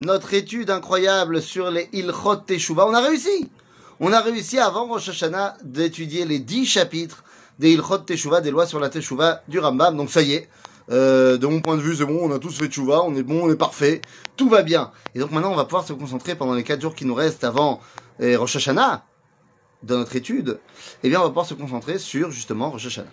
notre étude incroyable sur les Ilchot Teshuvah. On a réussi. On a réussi avant Rosh Hashanah d'étudier les dix chapitres des Ilchot Teshuvah, des lois sur la Teshuvah du Rambam. Donc ça y est. Euh, de mon point de vue, c'est bon, on a tous fait Teshuvah, on est bon, on est parfait, tout va bien. Et donc maintenant, on va pouvoir se concentrer pendant les quatre jours qui nous restent avant euh, Rosh Hashanah, dans notre étude. Eh bien, on va pouvoir se concentrer sur justement Rosh Hashanah.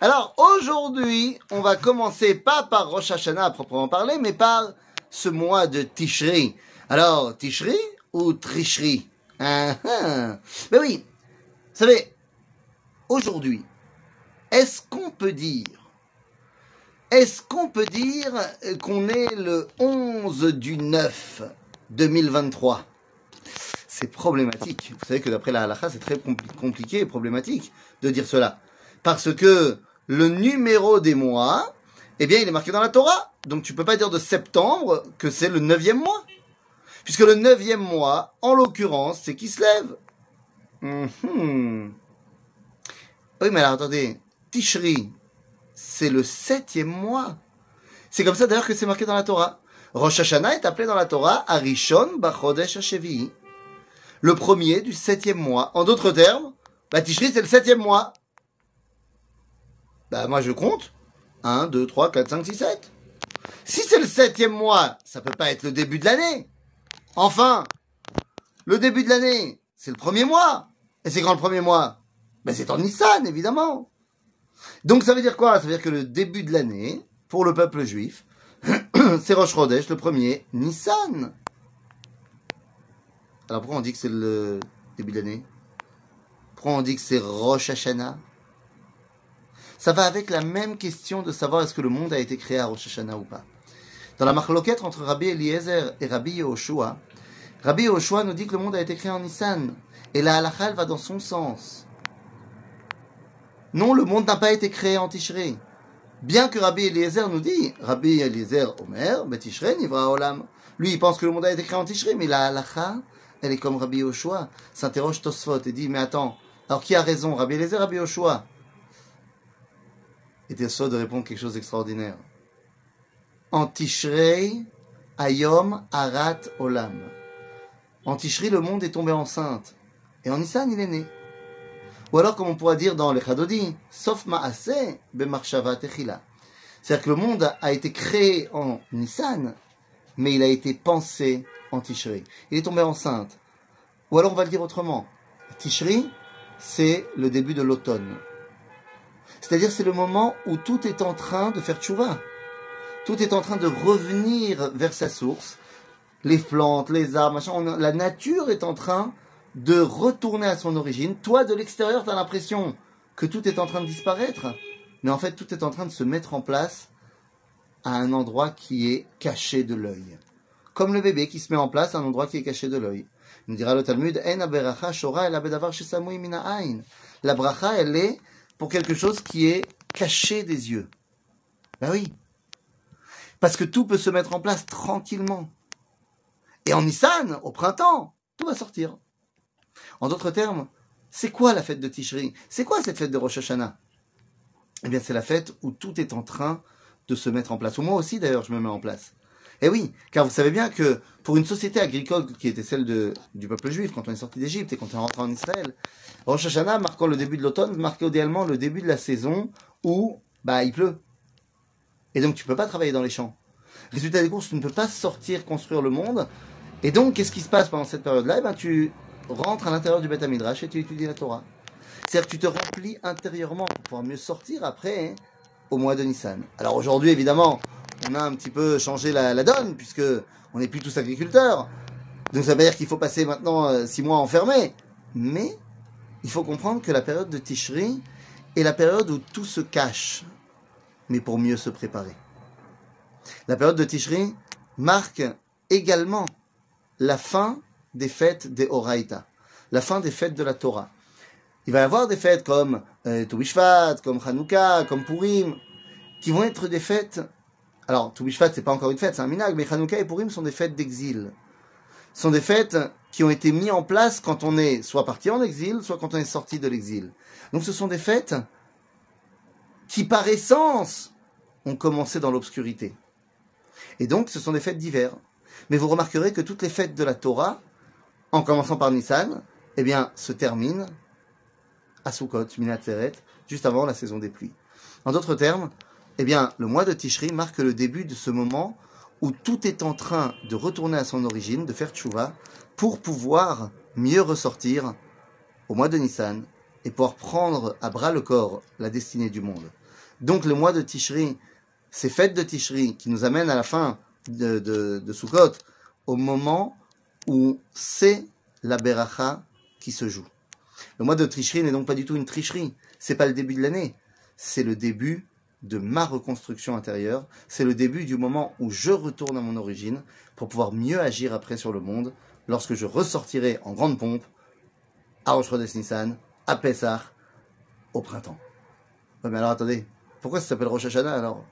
Alors aujourd'hui, on va commencer pas par Rosh Hashanah à proprement parler, mais par ce mois de Tishri. Alors, Tishri ou Tricherie ah, ah. Ben oui, vous savez, aujourd'hui, est-ce qu'on peut dire, est-ce qu'on peut dire qu'on est le 11 du 9 2023 C'est problématique. Vous savez que d'après la halakha, c'est très compliqué et problématique de dire cela. Parce que le numéro des mois, eh bien, il est marqué dans la Torah. Donc tu peux pas dire de septembre que c'est le neuvième mois. Puisque le neuvième mois, en l'occurrence, c'est qui se lève. Mhm. Oui, mais alors attendez, Tishri, c'est le septième mois. C'est comme ça d'ailleurs que c'est marqué dans la Torah. Rosh Hashanah est appelé dans la Torah Arishon Bachodesh Hashevi. Le premier du septième mois. En d'autres termes, bah, Tishri c'est le septième mois. Bah moi je compte. 1, 2, 3, 4, 5, 6, 7. Si c'est le septième mois, ça peut pas être le début de l'année. Enfin, le début de l'année, c'est le premier mois. Et c'est quand le premier mois? Ben, C'est en Nissan, évidemment. Donc ça veut dire quoi? Ça veut dire que le début de l'année, pour le peuple juif, c'est Rosh Chodesh, le premier Nissan. Alors pourquoi on dit que c'est le début de l'année? Pourquoi on dit que c'est Rosh Hashanah Ça va avec la même question de savoir est-ce que le monde a été créé à Rosh Hashanah ou pas. Dans la marloquette entre Rabbi Eliezer et Rabbi Yehoshua, Rabbi Yehoshua nous dit que le monde a été créé en Nissan. Et la halakha, va dans son sens. Non, le monde n'a pas été créé en Tishrei. Bien que Rabbi Eliezer nous dit, Rabbi Eliezer Omer, Betishrei Nivra Olam. Lui, il pense que le monde a été créé en Tishrei, mais la halakha, elle est comme Rabbi Yehoshua. S'interroge Tosfot et dit, mais attends, alors qui a raison, Rabbi Eliezer, Rabbi Yehoshua? Et Tosfot de répondre quelque chose d'extraordinaire en Tishrei, Ayom Arat Olam. En le monde est tombé enceinte. Et en Nissan, il est né. Ou alors, comme on pourrait dire dans les Chadodi, sauf Maase Bemarshava Techila. C'est-à-dire que le monde a été créé en Nissan, mais il a été pensé en Tishrei. Il est tombé enceinte. Ou alors, on va le dire autrement. Tishri, c'est le début de l'automne. C'est-à-dire, c'est le moment où tout est en train de faire tchouva tout est en train de revenir vers sa source. Les plantes, les arbres, machin, la nature est en train de retourner à son origine. Toi, de l'extérieur, tu as l'impression que tout est en train de disparaître. Mais en fait, tout est en train de se mettre en place à un endroit qui est caché de l'œil. Comme le bébé qui se met en place à un endroit qui est caché de l'œil. Il dira le Talmud, La bracha, elle est pour quelque chose qui est caché des yeux. Ben oui. Parce que tout peut se mettre en place tranquillement. Et en Nissan, au printemps, tout va sortir. En d'autres termes, c'est quoi la fête de Tishri C'est quoi cette fête de Rosh Hashanah? Eh bien, c'est la fête où tout est en train de se mettre en place. Ou moi aussi, d'ailleurs, je me mets en place. Eh oui, car vous savez bien que pour une société agricole qui était celle du peuple juif, quand on est sorti d'Égypte et quand on est rentré en Israël, Rosh Hashanah, marquant le début de l'automne, marquait idéalement le début de la saison où bah, il pleut. Et donc tu peux pas travailler dans les champs. Résultat des courses, tu ne peux pas sortir construire le monde. Et donc, qu'est-ce qui se passe pendant cette période-là? Eh ben, tu rentres à l'intérieur du Beth Midrash et tu étudies la Torah. C'est-à-dire que tu te remplis intérieurement pour pouvoir mieux sortir après hein, au mois de Nissan. Alors aujourd'hui, évidemment, on a un petit peu changé la, donne puisque on n'est plus tous agriculteurs. Donc ça veut dire qu'il faut passer maintenant euh, six mois enfermés. Mais il faut comprendre que la période de Tishri est la période où tout se cache mais pour mieux se préparer. La période de Tishri marque également la fin des fêtes des Horaïta, la fin des fêtes de la Torah. Il va y avoir des fêtes comme euh, comme Hanouka, comme Purim, qui vont être des fêtes. Alors, Toubishvat, c'est pas encore une fête, c'est un minag, mais Hanouka et Purim sont des fêtes d'exil. Ce sont des fêtes qui ont été mises en place quand on est soit parti en exil, soit quand on est sorti de l'exil. Donc, ce sont des fêtes qui par essence ont commencé dans l'obscurité. Et donc ce sont des fêtes d'hiver. Mais vous remarquerez que toutes les fêtes de la Torah, en commençant par Nissan, eh bien, se terminent à Sukkot, Minat Seret, juste avant la saison des pluies. En d'autres termes, eh bien, le mois de Tishri marque le début de ce moment où tout est en train de retourner à son origine, de faire tchouva, pour pouvoir mieux ressortir au mois de Nissan et pouvoir prendre à bras le corps la destinée du monde. Donc le mois de Tishri, ces fêtes de Tishri qui nous amènent à la fin de, de, de Sukkot, au moment où c'est la Beracha qui se joue. Le mois de Tishri n'est donc pas du tout une tricherie. C'est pas le début de l'année. C'est le début de ma reconstruction intérieure. C'est le début du moment où je retourne à mon origine pour pouvoir mieux agir après sur le monde lorsque je ressortirai en grande pompe à Rosh Nissan, à Pessah, au printemps. Ouais, mais alors attendez, pourquoi ça s'appelle Rosh alors?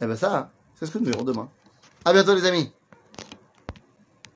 Eh ben ça, c'est ce que nous verrons demain. À bientôt les amis